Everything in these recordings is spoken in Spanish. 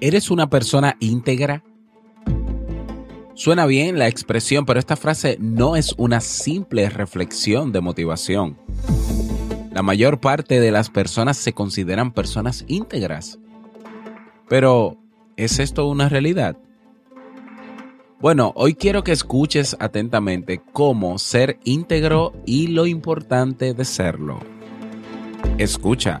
¿Eres una persona íntegra? Suena bien la expresión, pero esta frase no es una simple reflexión de motivación. La mayor parte de las personas se consideran personas íntegras. Pero, ¿es esto una realidad? Bueno, hoy quiero que escuches atentamente cómo ser íntegro y lo importante de serlo. Escucha.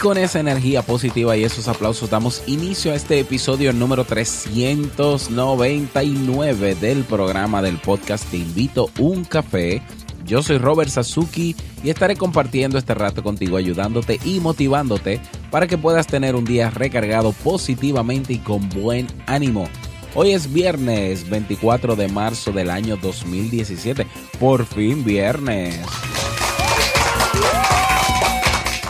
Con esa energía positiva y esos aplausos damos inicio a este episodio número 399 del programa del podcast Te invito un café. Yo soy Robert Sasuki y estaré compartiendo este rato contigo, ayudándote y motivándote para que puedas tener un día recargado positivamente y con buen ánimo. Hoy es viernes 24 de marzo del año 2017. Por fin viernes.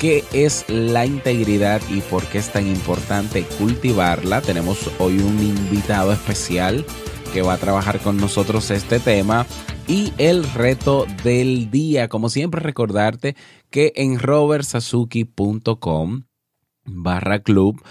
qué es la integridad y por qué es tan importante cultivarla. Tenemos hoy un invitado especial que va a trabajar con nosotros este tema y el reto del día. Como siempre recordarte que en robertsazuki.com barra club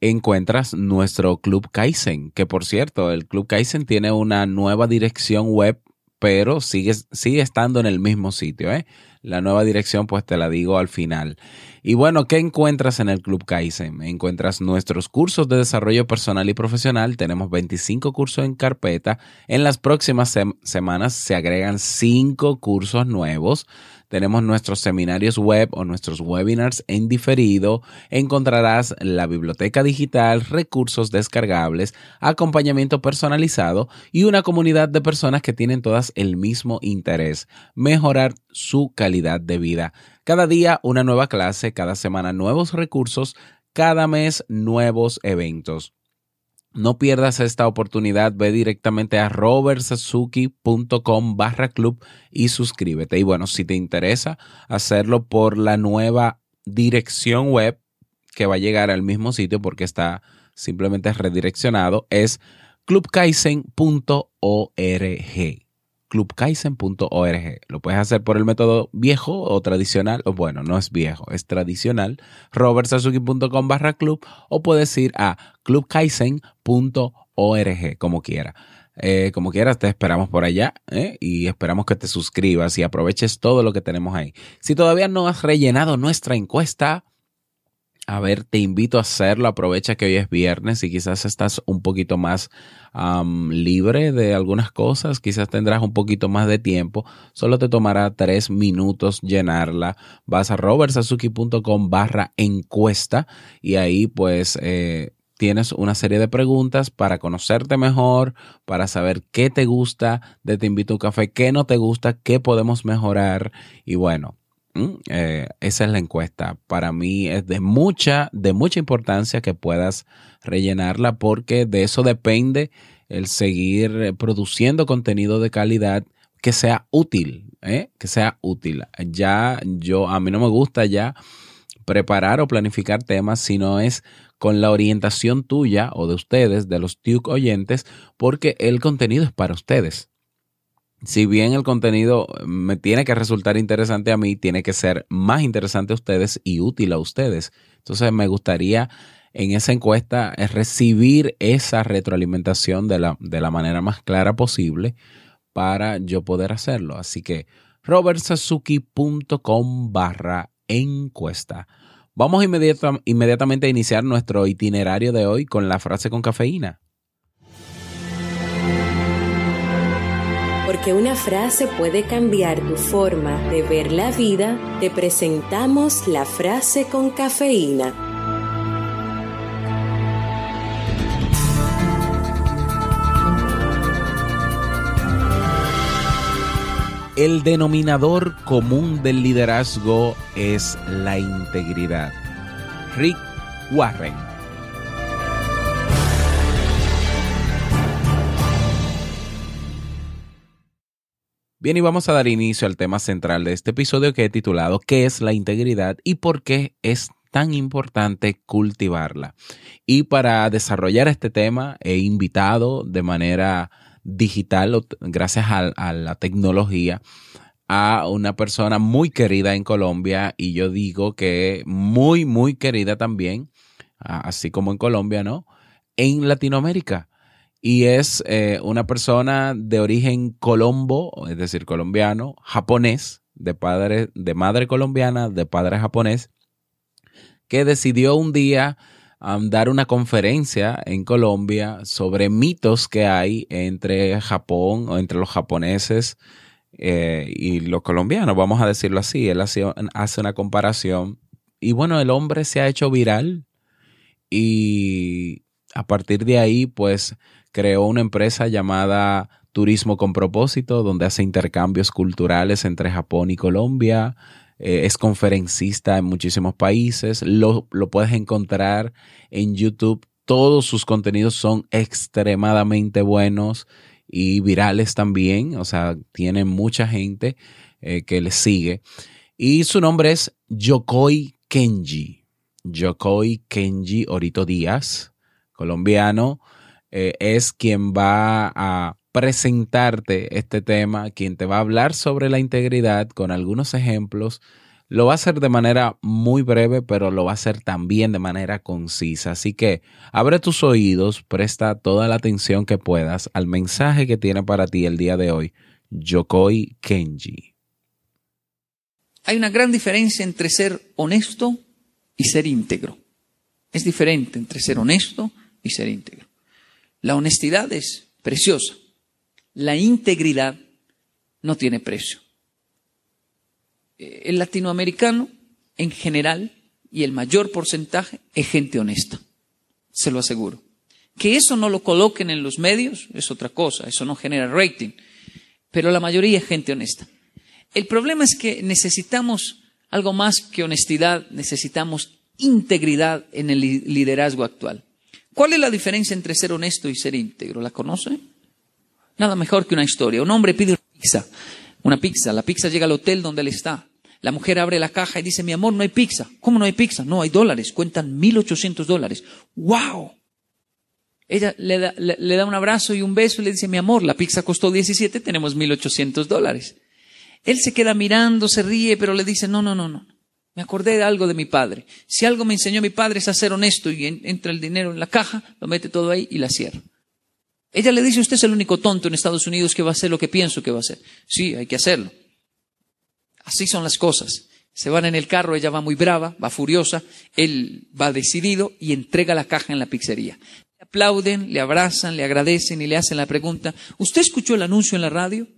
encuentras nuestro Club Kaizen, que por cierto, el Club Kaizen tiene una nueva dirección web, pero sigue, estando en el mismo sitio, ¿eh? La nueva dirección pues te la digo al final. Y bueno, ¿qué encuentras en el Club Kaizen? Encuentras nuestros cursos de desarrollo personal y profesional. Tenemos 25 cursos en carpeta. En las próximas semanas se agregan 5 cursos nuevos. Tenemos nuestros seminarios web o nuestros webinars en diferido. Encontrarás la biblioteca digital, recursos descargables, acompañamiento personalizado y una comunidad de personas que tienen todas el mismo interés, mejorar su calidad de vida. Cada día una nueva clase, cada semana nuevos recursos, cada mes nuevos eventos. No pierdas esta oportunidad, ve directamente a robertsazuki.com barra club y suscríbete. Y bueno, si te interesa hacerlo por la nueva dirección web que va a llegar al mismo sitio porque está simplemente redireccionado, es clubkaizen.org clubkaizen.org. Lo puedes hacer por el método viejo o tradicional, o bueno, no es viejo, es tradicional, robertsazuki.com barra club, o puedes ir a clubkaizen.org, como quiera. Eh, como quieras, te esperamos por allá ¿eh? y esperamos que te suscribas y aproveches todo lo que tenemos ahí. Si todavía no has rellenado nuestra encuesta, a ver, te invito a hacerlo. Aprovecha que hoy es viernes y quizás estás un poquito más libre de algunas cosas. Quizás tendrás un poquito más de tiempo. Solo te tomará tres minutos llenarla. Vas a robertsazuki.com barra encuesta y ahí pues eh, tienes una serie de preguntas para conocerte mejor, para saber qué te gusta de Te invito a un café, qué no te gusta, qué podemos mejorar y bueno Mm, eh, esa es la encuesta. Para mí es de mucha, de mucha importancia que puedas rellenarla porque de eso depende el seguir produciendo contenido de calidad que sea útil, ¿eh? que sea útil. Ya yo, a mí no me gusta ya preparar o planificar temas, sino es con la orientación tuya o de ustedes, de los Tuke oyentes, porque el contenido es para ustedes. Si bien el contenido me tiene que resultar interesante a mí, tiene que ser más interesante a ustedes y útil a ustedes. Entonces me gustaría en esa encuesta recibir esa retroalimentación de la, de la manera más clara posible para yo poder hacerlo. Así que robertsazuki.com barra encuesta. Vamos inmediatamente a iniciar nuestro itinerario de hoy con la frase con cafeína. Porque una frase puede cambiar tu forma de ver la vida, te presentamos la frase con cafeína. El denominador común del liderazgo es la integridad. Rick Warren. Bien, y vamos a dar inicio al tema central de este episodio que he titulado ¿Qué es la integridad y por qué es tan importante cultivarla? Y para desarrollar este tema he invitado de manera digital, gracias a, la tecnología, a una persona muy querida en Colombia y yo digo que muy, muy querida también, así como en Colombia, ¿no? En Latinoamérica. Y es eh, una persona de origen colombo, es decir, colombiano, japonés, de, padre, de madre colombiana, de padre japonés, que decidió un día dar una conferencia en Colombia sobre mitos que hay entre Japón o entre los japoneses eh, y los colombianos, vamos a decirlo así. Él hace una comparación y bueno, el hombre se ha hecho viral y a partir de ahí pues creó una empresa llamada Turismo con propósito, donde hace intercambios culturales entre Japón y Colombia. Eh, es conferencista en muchísimos países, lo, lo puedes encontrar en YouTube. Todos sus contenidos son extremadamente buenos y virales también, o sea, tiene mucha gente eh, que le sigue. Y su nombre es Yokoi Kenji. Yokoi Kenji Orito Díaz, colombiano, eh, es quien va a presentarte este tema, quien te va a hablar sobre la integridad con algunos ejemplos. Lo va a hacer de manera muy breve, pero lo va a hacer también de manera concisa. Así que abre tus oídos, presta toda la atención que puedas al mensaje que tiene para ti el día de hoy, Yokoi Kenji. Hay una gran diferencia entre ser honesto y ser íntegro. Es diferente entre ser honesto y ser íntegro. La honestidad es preciosa la integridad no tiene precio. Eh, el latinoamericano, en general, y el mayor porcentaje, es gente honesta. Se lo aseguro. Que eso no lo coloquen en los medios es otra cosa, eso no genera rating. Pero la mayoría es gente honesta. El problema es que necesitamos algo más que honestidad, necesitamos integridad en el liderazgo actual. ¿Cuál es la diferencia entre ser honesto y ser íntegro? ¿La conocen? Nada mejor que una historia. Un hombre pide una pizza. Una pizza. La pizza llega al hotel donde él está. La mujer abre la caja y dice, mi amor, no hay pizza. ¿Cómo no hay pizza? No, hay dólares. Cuentan 1.800 dólares. ¡Wow! Ella le da, le, da, un abrazo y un beso y le dice, mi amor, la pizza costó 17, tenemos 1.800 dólares. Él se queda mirando, se ríe, pero le dice, no, no, no, no. Me acordé de algo de mi padre. Si algo me enseñó mi padre es a ser honesto y entra el dinero en la caja, lo mete todo ahí y la cierra. Ella le dice, usted es el único tonto en Estados Unidos que va a hacer lo que pienso que va a hacer. Sí, hay que hacerlo. Así son las cosas. Se van en el carro, ella va muy brava, va furiosa, él va decidido y entrega la caja en la pizzería. Le aplauden, le abrazan, le agradecen y le hacen la pregunta, ¿usted escuchó el anuncio en la radio?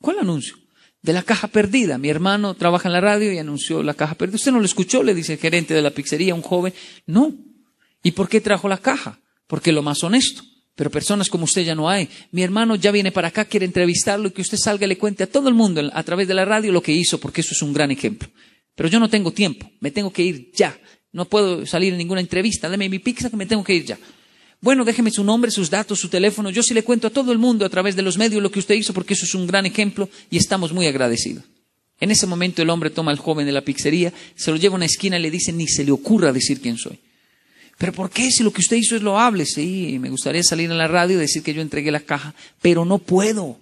¿Cuál anuncio? De la caja perdida. Mi hermano trabaja en la radio y anunció la caja perdida. ¿Usted no lo escuchó? Le dice el gerente de la pizzería, un joven. No. ¿Y por qué trajo la caja? Porque lo más honesto. Pero personas como usted ya no hay. Mi hermano ya viene para acá, quiere entrevistarlo y que usted salga y le cuente a todo el mundo a través de la radio lo que hizo, porque eso es un gran ejemplo. Pero yo no tengo tiempo, me tengo que ir ya. No puedo salir en ninguna entrevista, deme mi pizza que me tengo que ir ya. Bueno, déjeme su nombre, sus datos, su teléfono. Yo sí le cuento a todo el mundo a través de los medios lo que usted hizo, porque eso es un gran ejemplo y estamos muy agradecidos. En ese momento el hombre toma al joven de la pizzería, se lo lleva a una esquina y le dice, ni se le ocurra decir quién soy. Pero ¿por qué? Si lo que usted hizo es loable. Sí, me gustaría salir en la radio y decir que yo entregué la caja, pero no puedo.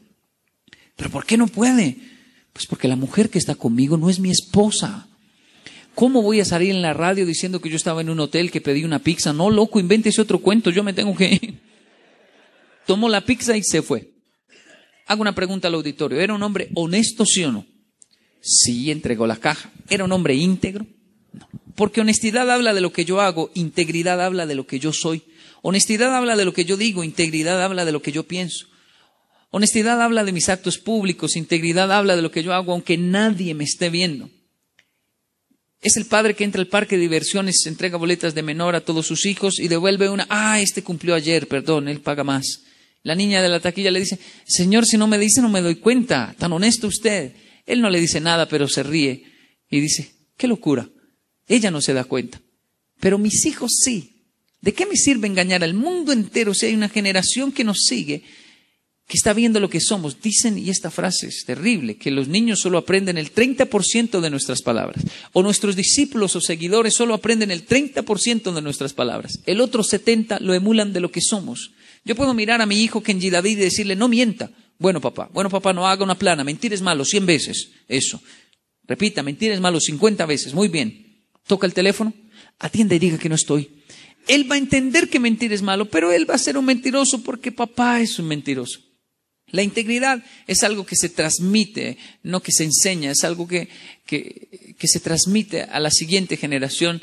¿Pero por qué no puede? Pues porque la mujer que está conmigo no es mi esposa. ¿Cómo voy a salir en la radio diciendo que yo estaba en un hotel que pedí una pizza? No, loco, invente ese otro cuento, yo me tengo que ir. Tomó la pizza y se fue. Hago una pregunta al auditorio. ¿Era un hombre honesto, sí o no? Sí, entregó la caja. ¿Era un hombre íntegro? No. Porque honestidad habla de lo que yo hago, integridad habla de lo que yo soy. Honestidad habla de lo que yo digo, integridad habla de lo que yo pienso. Honestidad habla de mis actos públicos, integridad habla de lo que yo hago aunque nadie me esté viendo. Es el padre que entra al parque de diversiones, entrega boletas de menor a todos sus hijos y devuelve una, ah, este cumplió ayer, perdón, él paga más. La niña de la taquilla le dice, Señor, si no me dice no me doy cuenta, tan honesto usted. Él no le dice nada, pero se ríe y dice, qué locura. Ella no se da cuenta, pero mis hijos sí. ¿De qué me sirve engañar al mundo entero si hay una generación que nos sigue que está viendo lo que somos. Dicen, y esta frase es terrible, que los niños solo aprenden el 30% de nuestras palabras. O nuestros discípulos o seguidores solo aprenden el 30% de nuestras palabras. El otro 70% lo emulan de lo que somos. Yo puedo mirar a mi hijo Kenji David y decirle, no mienta. Bueno, papá, bueno, papá, no haga una plana. Mentir es malo, 100 veces. Eso. Repita, mentir es malo 50 veces. Muy bien. Toca el teléfono, atiende y diga que no estoy. Él va a entender que mentir es malo, pero él va a ser un mentiroso porque papá es un mentiroso. La integridad es algo que se transmite, no que se enseña, es algo que, que, se transmite a la siguiente generación.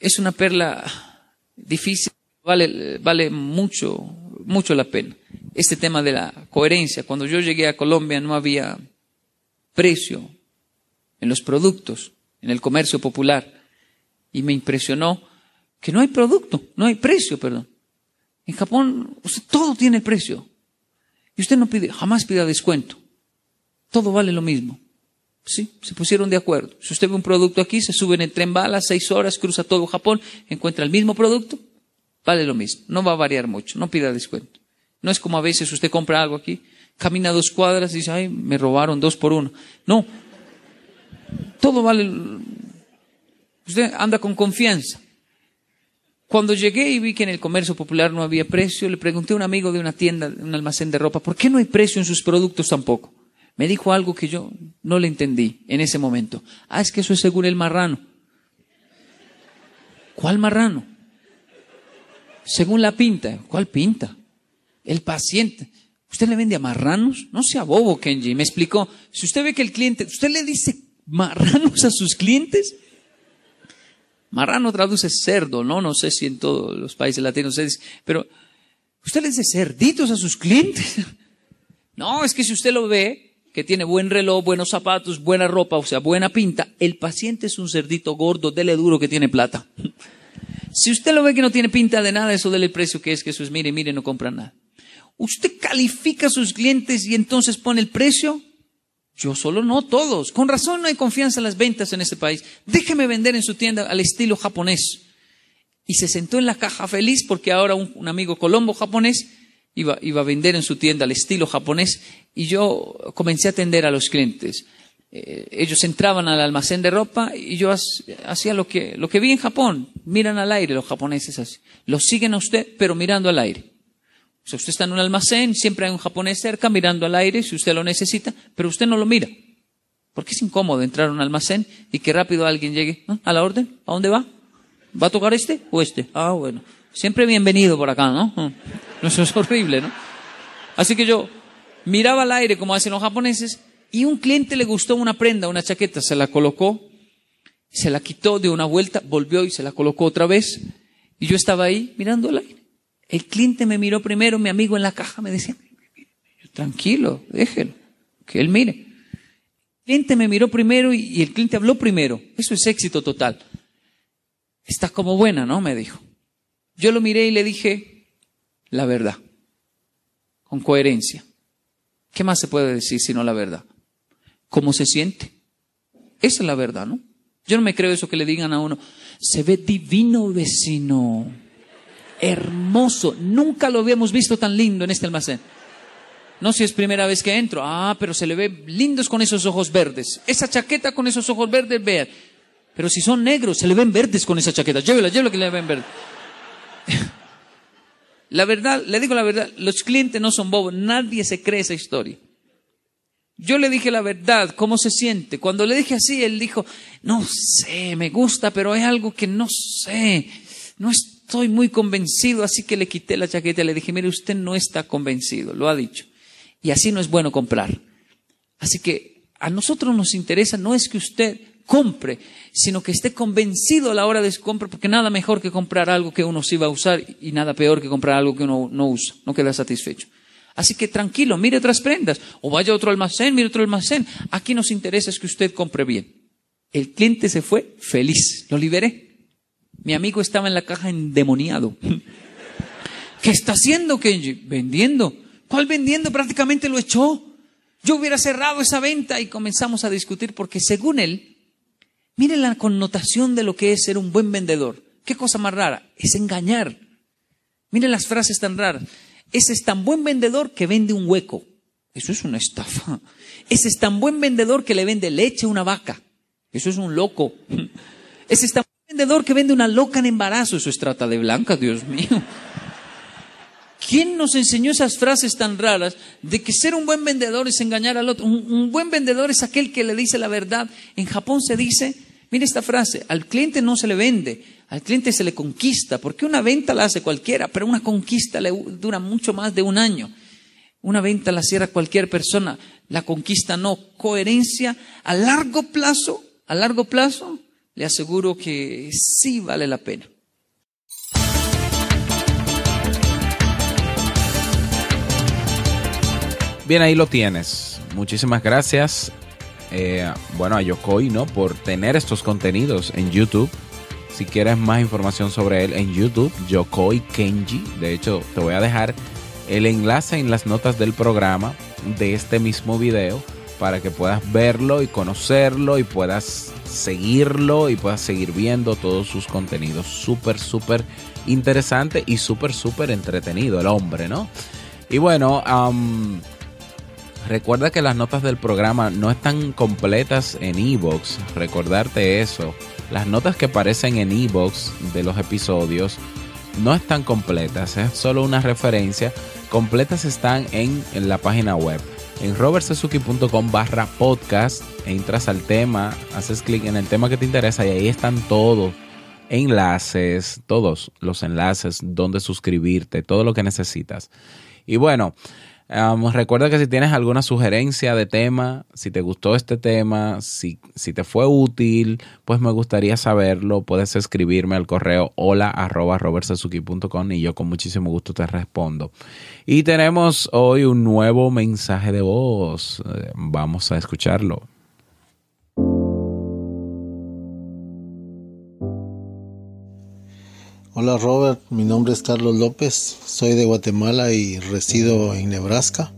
Es una perla difícil, vale, mucho, mucho la pena. Este tema de la coherencia. Cuando yo llegué a Colombia no había precio en los productos, en el comercio popular. Y me impresionó que no hay producto, no hay precio, perdón. En Japón todo tiene precio. Y usted no pide, jamás pida descuento. Todo vale lo mismo. Sí, se pusieron de acuerdo. Si usted ve un producto aquí, se sube en el tren bala, seis horas, cruza todo Japón, encuentra el mismo producto, vale lo mismo. No va a variar mucho, no pida descuento. No es como a veces usted compra algo aquí, camina dos cuadras y dice, ay, me robaron dos por uno. No. Todo vale. Usted anda con confianza. Cuando llegué y vi que en el comercio popular no había precio, le pregunté a un amigo de una tienda, un almacén de ropa, ¿por qué no hay precio en sus productos tampoco? Me dijo algo que yo no le entendí en ese momento. Ah, es que eso es según el marrano. ¿Cuál marrano? Según la pinta. ¿Cuál pinta? El paciente. ¿Usted le vende a marranos? No sea bobo, Kenji. Me explicó. Si usted ve que el cliente, ¿usted le dice marranos a sus clientes? Marrano traduce cerdo, ¿no? No sé si en todos los países latinos es, pero ¿usted le dice cerditos a sus clientes? No, es que si usted lo ve, que tiene buen reloj, buenos zapatos, buena ropa, o sea, buena pinta, el paciente es un cerdito gordo, dele duro que tiene plata. Si usted lo ve que no tiene pinta de nada, eso dele el precio que es, que eso es, mire, mire, no compra nada. Usted califica a sus clientes y entonces pone el precio yo solo no, todos. Con razón no hay confianza en las ventas en este país. Déjeme vender en su tienda al estilo japonés. Y se sentó en la caja feliz porque ahora un, amigo colombo japonés iba, iba, a vender en su tienda al estilo japonés y yo comencé a atender a los clientes. Eh, ellos entraban al almacén de ropa y yo hacía lo que, lo que vi en Japón. Miran al aire los japoneses así. Los siguen a usted, pero mirando al aire. O sea, usted está en un almacén, siempre hay un japonés cerca mirando al aire si usted lo necesita, pero usted no lo mira. Porque es incómodo entrar a un almacén y que rápido alguien llegue a la orden. ¿A dónde va? ¿Va a tocar este o este? Ah, bueno. Siempre bienvenido por acá, ¿no? Ah, eso es horrible, ¿no? Así que yo miraba al aire como hacen los japoneses y un cliente le gustó una prenda, una chaqueta, se la colocó, se la quitó de una vuelta, volvió y se la colocó otra vez y yo estaba ahí mirando al aire. El cliente me miró primero, mi amigo en la caja me decía, tranquilo, déjelo, que él mire. El cliente me miró primero y, el cliente habló primero. Eso es éxito total. Está como buena, ¿no? Me dijo. Yo lo miré y le dije la verdad, con coherencia. ¿Qué más se puede decir sino la verdad? ¿Cómo se siente? Esa es la verdad, ¿no? Yo no me creo eso que le digan a uno, se ve divino vecino hermoso. Nunca lo habíamos visto tan lindo en este almacén. No sé si es primera vez que entro. Ah, pero se le ve lindos con esos ojos verdes. Esa chaqueta con esos ojos verdes, vean. Pero si son negros, se le ven verdes con esa chaqueta. Llévela, llévela que le ven verdes. La verdad, le digo la verdad, los clientes no son bobos, nadie se cree esa historia. Yo le dije la verdad, cómo se siente. Cuando le dije así, él dijo, no sé, me gusta, pero es algo que no sé, no estoy muy convencido, así que le quité la chaqueta y le dije, mire, usted no está convencido, lo ha dicho. Y así no es bueno comprar. Así que a nosotros nos interesa no es que usted compre, sino que esté convencido a la hora de su compra, porque nada mejor que comprar algo que uno sí va a usar y nada peor que comprar algo que uno no usa, no queda satisfecho. Así que tranquilo, mire otras prendas, o vaya a otro almacén, mire otro almacén. Aquí nos interesa es que usted compre bien. El cliente se fue feliz, lo liberé. Mi amigo estaba en la caja endemoniado. ¿Qué está haciendo Kenji? Vendiendo. ¿Cuál vendiendo? Prácticamente lo echó. Yo hubiera cerrado esa venta y comenzamos a discutir porque según él, Mire la connotación de lo que es ser un buen vendedor. ¿Qué cosa más rara? Es engañar. Mire las frases tan raras. Ese es tan buen vendedor que vende un hueco. Eso es una estafa. Ese es tan buen vendedor que le vende leche a una vaca. Eso es un loco. Ese es tan vendedor que vende una loca en embarazo. Eso es trata de blanca, Dios mío. ¿Quién nos enseñó esas frases tan raras de que ser un buen vendedor es engañar al otro? Un, buen vendedor es aquel que le dice la verdad. En Japón se dice, mire esta frase, al cliente no se le vende, al cliente se le conquista, porque una venta la hace cualquiera, pero una conquista dura mucho más de un año. Una venta la cierra cualquier persona, la conquista no. Coherencia a largo plazo, a largo plazo, le aseguro que sí vale la pena. Bien, ahí lo tienes. Muchísimas gracias. Eh, bueno, a Yokoi, ¿no? Por tener estos contenidos en YouTube. Si quieres más información sobre él en YouTube, Yokoi Kenji. De hecho, te voy a dejar el enlace en las notas del programa de este mismo video para que puedas verlo y conocerlo y puedas seguirlo y puedas seguir viendo todos sus contenidos. Súper, súper interesante y súper, súper entretenido el hombre, ¿no? Y bueno, Recuerda que las notas del programa no están completas en Evox. Recordarte eso. Las notas que aparecen en Evox de los episodios no están completas. Es solo una referencia. Completas están en, la página web. En robertsesuki.com barra podcast. Entras al tema, haces clic en el tema que te interesa y ahí están todos enlaces, todos los enlaces, donde suscribirte, todo lo que necesitas. Y bueno, recuerda que si tienes alguna sugerencia de tema, si te gustó este tema, si, si te fue útil, pues me gustaría saberlo. Puedes escribirme al correo hola arroba y yo con muchísimo gusto te respondo. Y tenemos hoy un nuevo mensaje de voz. Eh, vamos a escucharlo. Hola Robert, mi nombre es Carlos López, soy de Guatemala y resido en Nebraska.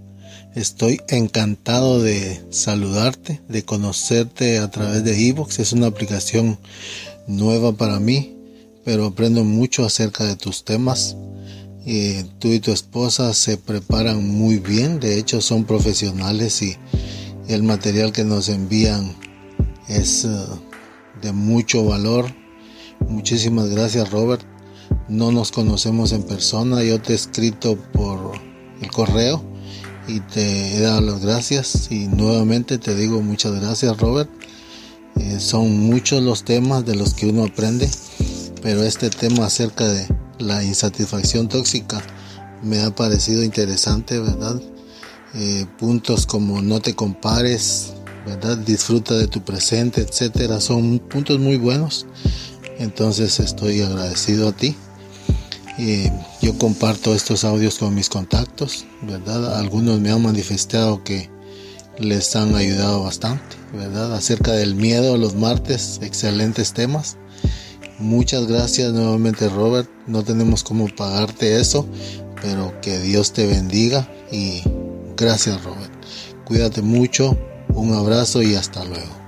Estoy encantado de saludarte, de conocerte a través de Evox. Es una aplicación nueva para mí, pero aprendo mucho acerca de tus temas. Eh, tú y tu esposa se preparan muy bien, de hecho son profesionales y el material que nos envían es eh, de mucho valor. Muchísimas gracias Robert no nos conocemos en persona, yo te he escrito por el correo y te he dado las gracias y nuevamente te digo muchas gracias Robert. Eh, son muchos los temas de los que uno aprende, pero este tema acerca de la insatisfacción tóxica me ha parecido interesante, ¿verdad? Eh, puntos como no te compares, ¿verdad? Disfruta de tu presente, etcétera, son puntos muy buenos. Entonces estoy agradecido a ti yo comparto estos audios con mis contactos, ¿verdad? Algunos me han manifestado que les han ayudado bastante, ¿verdad? Acerca del miedo los martes, excelentes temas. Muchas gracias nuevamente Robert, no tenemos cómo pagarte eso, pero que Dios te bendiga y gracias Robert. Cuídate mucho, un abrazo y hasta luego.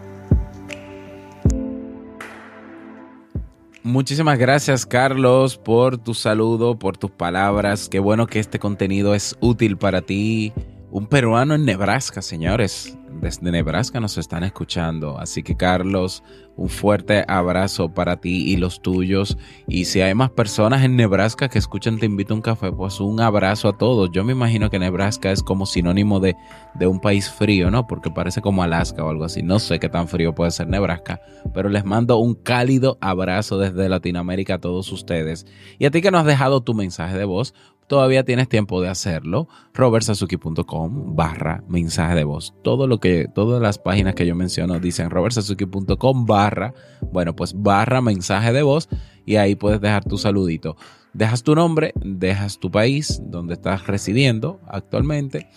Muchísimas gracias Carlos por tu saludo, por tus palabras. Qué bueno que este contenido es útil para ti. Un peruano en Nebraska, señores. Desde Nebraska nos están escuchando. Así que Carlos, un fuerte abrazo para ti y los tuyos. Y si hay más personas en Nebraska que escuchan Te invito a un café, pues un abrazo a todos. Yo me imagino que Nebraska es como sinónimo de, de un país frío, ¿no? Porque parece como Alaska o algo así. No sé qué tan frío puede ser Nebraska, pero les mando un cálido abrazo desde Latinoamérica a todos ustedes. Y a ti que nos has dejado tu mensaje de voz, todavía tienes tiempo de hacerlo. robertsazuki.com barra mensaje de voz. Todo lo que, todas las páginas que yo menciono dicen robertsazuki.com barra, bueno, pues barra mensaje de voz y ahí puedes dejar tu saludito. Dejas tu nombre, dejas tu país donde estás residiendo actualmente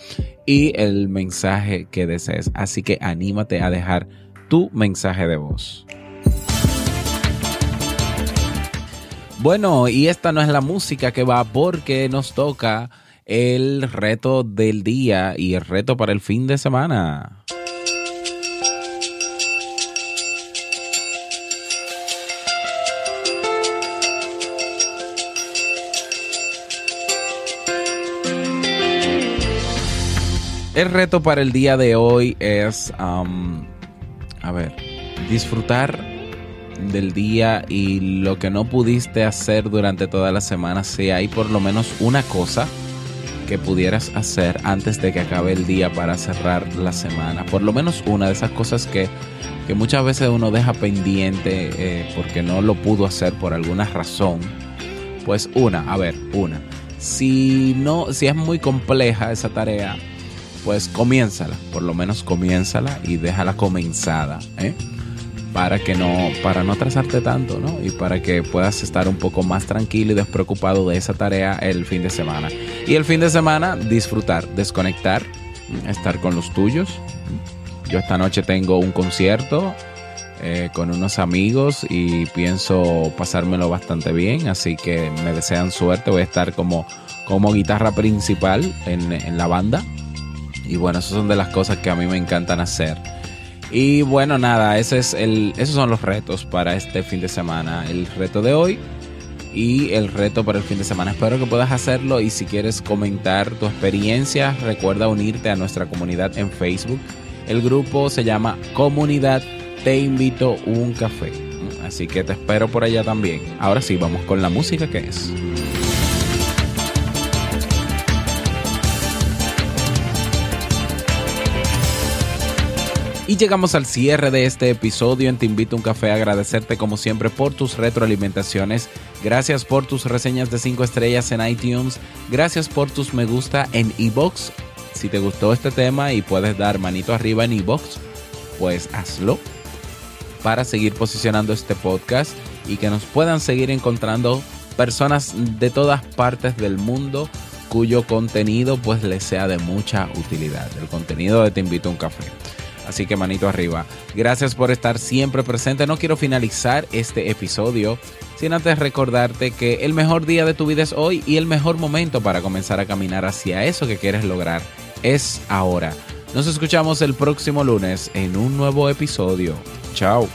y el mensaje que desees. Así que anímate a dejar tu mensaje de voz. Bueno, y esta no es la música que va porque nos toca el reto del día y el reto para el fin de semana. El reto para el día de hoy es, a ver, disfrutar del día y lo que no pudiste hacer durante toda la semana, si hay por lo menos una cosa que pudieras hacer antes de que acabe el día para cerrar la semana. Por lo menos una de esas cosas que, que muchas veces uno deja pendiente eh, porque no lo pudo hacer por alguna razón. Pues una, a ver, una. Si no, si es muy compleja esa tarea, pues comiénzala, por lo menos comiénzala y déjala comenzada. ¿eh? Para que no, para no atrasarte tanto, ¿no? Y para que puedas estar un poco más tranquilo y despreocupado de esa tarea el fin de semana. Y el fin de semana disfrutar, desconectar, estar con los tuyos. Yo esta noche tengo un concierto eh, con unos amigos y pienso pasármelo bastante bien, así que me desean suerte. Voy a estar como, como guitarra principal en, en la banda. Y bueno, esas son de las cosas que a mí me encantan hacer y bueno, nada, ese es el, esos son los retos para este fin de semana. El reto de hoy y el reto para el fin de semana. Espero que puedas hacerlo y si quieres comentar tu experiencia, recuerda unirte a nuestra comunidad en Facebook. El grupo se llama Comunidad Te Invito un Café. Así que te espero por allá también. Ahora sí, vamos con la música que es. Y llegamos al cierre de este episodio en Te Invito a un Café. Agradecerte como siempre por tus retroalimentaciones. Gracias por tus reseñas de 5 estrellas en iTunes. Gracias por tus me gusta en iBox. Si te gustó este tema y puedes dar manito arriba en iBox, pues hazlo para seguir posicionando este podcast y que nos puedan seguir encontrando personas de todas partes del mundo cuyo contenido pues les sea de mucha utilidad. El contenido de Te Invito a un Café. Así que manito arriba. Gracias por estar siempre presente. No quiero finalizar este episodio sin antes recordarte que el mejor día de tu vida es hoy y el mejor momento para comenzar a caminar hacia eso que quieres lograr es ahora. Nos escuchamos el próximo lunes en un nuevo episodio. Chao.